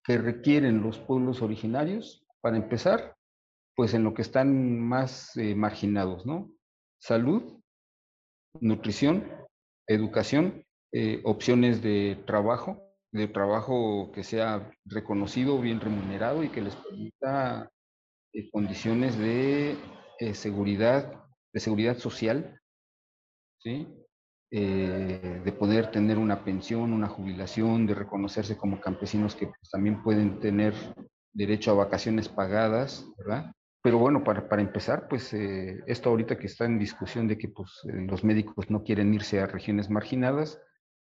que requieren los pueblos originarios, para empezar, pues en lo que están más eh, marginados, ¿no? Salud, nutrición, educación eh, opciones de trabajo, de trabajo que sea reconocido, bien remunerado y que les permita eh, condiciones de eh, seguridad, de seguridad social, ¿sí? de poder tener una pensión, una jubilación, de reconocerse como campesinos que pues, también pueden tener derecho a vacaciones pagadas, ¿verdad? Pero bueno, para, para empezar, pues esto ahorita que está en discusión de que pues, los médicos no quieren irse a regiones marginadas,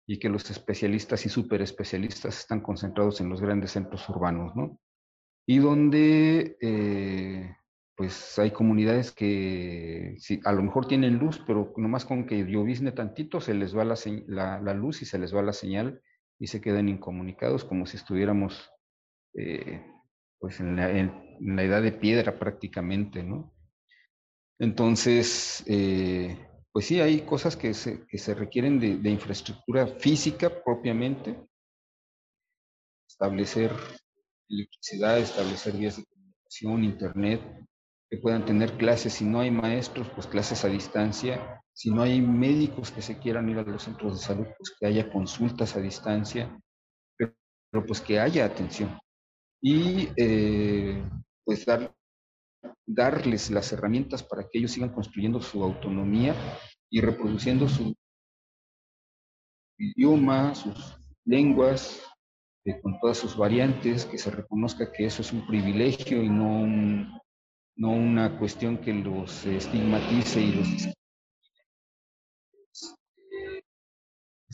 y que los especialistas y super especialistas están concentrados en los grandes centros urbanos, ¿no? Y donde, eh, pues, hay comunidades que sí, a lo mejor tienen luz, pero nomás con que llovizne tantito se les va la, luz y se les va la señal y se quedan incomunicados como si estuviéramos, eh, pues, en la, en la, edad de piedra prácticamente, ¿no? Entonces, eh, pues sí, hay cosas que se, que se requieren de, infraestructura física propiamente, establecer electricidad, establecer vías de comunicación, internet, que puedan tener clases. Si no hay maestros, pues clases a distancia. Si no hay médicos que se quieran ir a los centros de salud, pues que haya consultas a distancia, pero, pues que haya atención. Y eh, pues dar, darles las herramientas para que ellos sigan construyendo su autonomía y reproduciendo su idioma, sus lenguas, eh, con todas sus variantes, que se reconozca que eso es un privilegio y no, no una cuestión que los estigmatice y los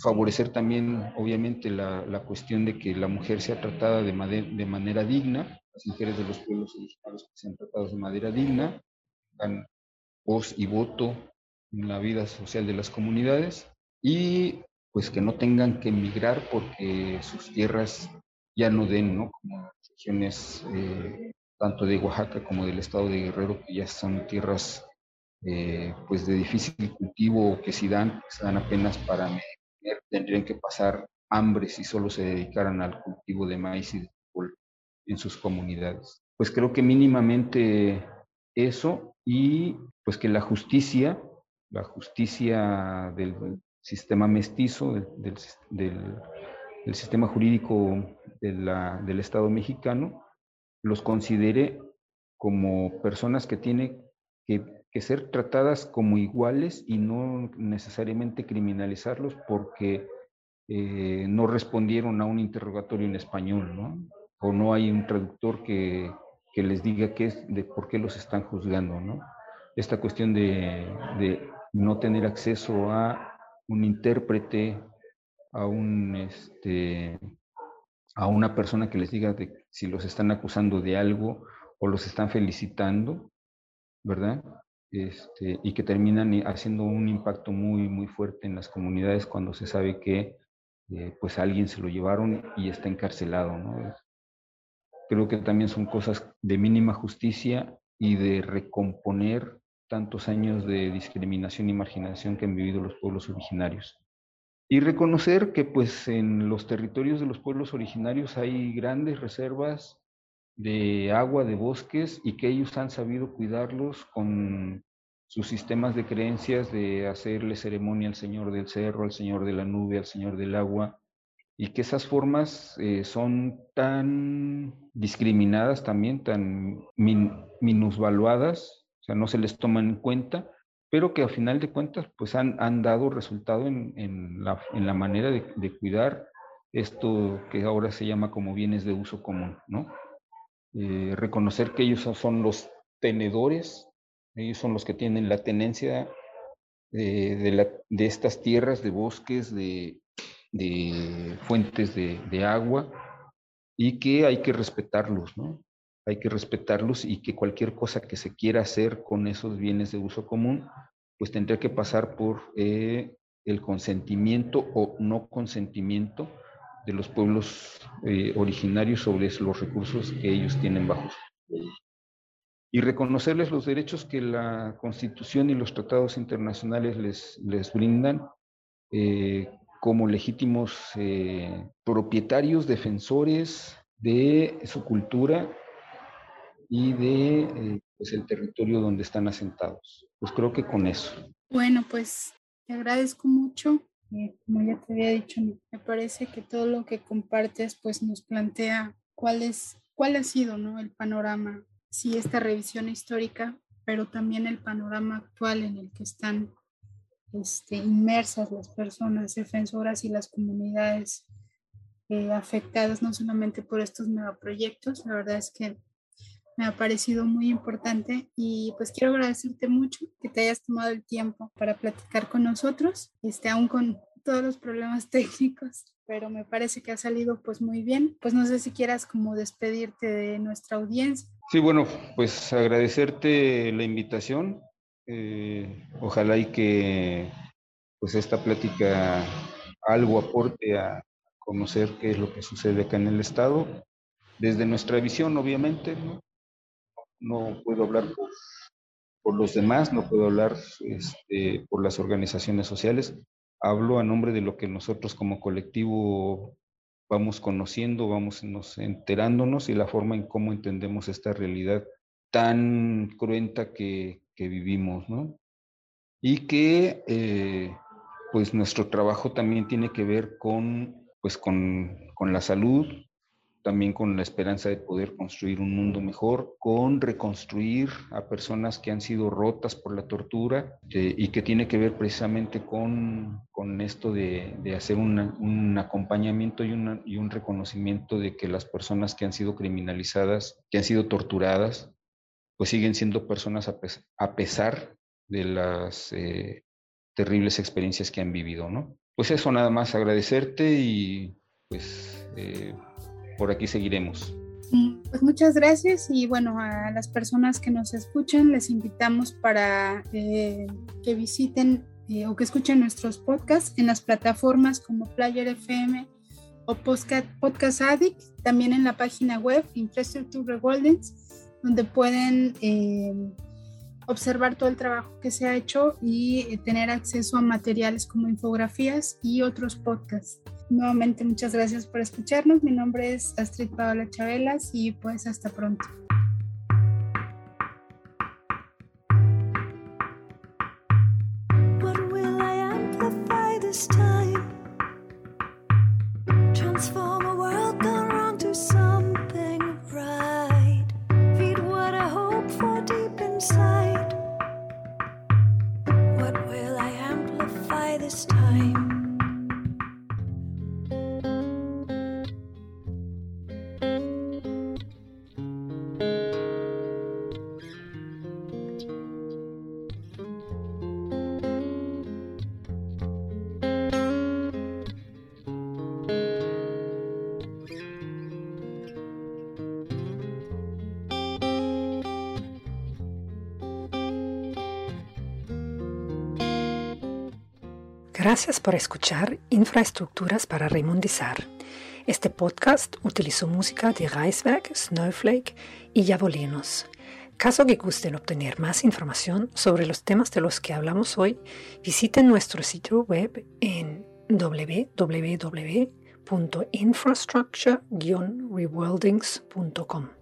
favorecer también, obviamente, la, la, cuestión de que la mujer sea tratada de, de manera digna, las mujeres de los pueblos originarios que sean tratadas de manera digna, dan voz y voto en la vida social de las comunidades y pues que no tengan que emigrar porque sus tierras ya no den, ¿no? Como regiones eh, tanto de Oaxaca como del estado de Guerrero, que ya son tierras eh, pues de difícil cultivo, que si dan, se dan apenas para tendrían que pasar hambre si solo se dedicaran al cultivo de maíz y de fútbol en sus comunidades. Pues creo que mínimamente eso y pues que la justicia, la justicia del sistema mestizo, del, del, sistema jurídico del Estado mexicano, los considere como personas que tienen que que ser tratadas como iguales y no necesariamente criminalizarlos porque eh, no respondieron a un interrogatorio en español, ¿no? O no hay un traductor que, que les diga qué es, de por qué los están juzgando, ¿no? Esta cuestión de, de no tener acceso a un intérprete, a un, este, a una persona que les diga si los están acusando de algo o los están felicitando, ¿verdad? Este, y que terminan haciendo un impacto muy, muy fuerte en las comunidades cuando se sabe que eh, pues alguien se lo llevaron y está encarcelado. ¿no? Creo que también son cosas de mínima justicia y de recomponer tantos años de discriminación y marginación que han vivido los pueblos originarios. Y reconocer que pues en los territorios de los pueblos originarios hay grandes reservas de agua, de bosques, y que ellos han sabido cuidarlos con, sus sistemas de creencias de hacerle ceremonia al Señor del Cerro, al Señor de la Nube, al Señor del Agua, y que esas formas eh, son tan discriminadas también, tan minusvaluadas, o sea, no se les toman en cuenta, pero que a final de cuentas pues han, han dado resultado en, en, la, en la, manera de, de, cuidar esto que ahora se llama como bienes de uso común, ¿no? Eh, reconocer que ellos son los tenedores ellos son los que tienen la tenencia de, estas tierras, de bosques, de, fuentes de, agua, y que hay que respetarlos, ¿no? Hay que respetarlos y que cualquier cosa que se quiera hacer con esos bienes de uso común, pues tendría que pasar por eh, el consentimiento o no consentimiento de los pueblos eh, originarios sobre los recursos que ellos tienen bajo y reconocerles los derechos que la Constitución y los tratados internacionales les, les brindan eh, como legítimos eh, propietarios, defensores de su cultura y de pues el territorio donde están asentados. Pues creo que con eso. Bueno, pues te agradezco mucho. Como ya te había dicho, me parece que todo lo que compartes pues nos plantea cuál es cuál ha sido ¿no? el panorama sí esta revisión histórica, pero también el panorama actual en el que están este, inmersas las personas defensoras y las comunidades eh, afectadas no solamente por estos megaproyectos, la verdad es que me ha parecido muy importante y pues quiero agradecerte mucho que te hayas tomado el tiempo para platicar con nosotros, este, aún con todos los problemas [laughs] técnicos, pero me parece que ha salido pues muy bien. Pues no sé si quieras como despedirte de nuestra audiencia. Sí, bueno, pues agradecerte la invitación. Eh, ojalá y que pues esta plática algo aporte a conocer qué es lo que sucede acá en el Estado. Desde nuestra visión, obviamente, no, no puedo hablar por, los demás, no puedo hablar este, por las organizaciones sociales. Hablo a nombre de lo que nosotros como colectivo vamos conociendo, vamos nos enterándonos y la forma en cómo entendemos esta realidad tan cruenta que, que vivimos, ¿no? Y que eh, pues nuestro trabajo también tiene que ver con, pues con, con la salud, también con la esperanza de poder construir un mundo mejor, con reconstruir a personas que han sido rotas por la tortura eh, y que tiene que ver precisamente con, con esto de, de hacer un acompañamiento y, una, y, un reconocimiento de que las personas que han sido criminalizadas, que han sido torturadas, pues siguen siendo personas a, a pesar de las eh, terribles experiencias que han vivido, ¿no? Pues eso nada más agradecerte y pues... Eh, por aquí seguiremos. Pues muchas gracias y bueno, a las personas que nos escuchan les invitamos para eh, que visiten eh, o que escuchen nuestros podcasts en las plataformas como Player FM o Podcast, Podcast Addict, también en la página web Infrastructure Regoldens, donde pueden eh, observar todo el trabajo que se ha hecho y tener acceso a materiales como infografías y otros podcasts. Nuevamente muchas gracias por escucharnos. Mi nombre es Astrid Paola Chabelas y pues hasta pronto. Gracias por escuchar Infraestructuras para Remundizar. Este podcast utilizó música de Reisberg, Snowflake y Yavolinos. Caso que gusten obtener más información sobre los temas de los que hablamos hoy, visiten nuestro sitio web en www.infrastructure-reworldings.com.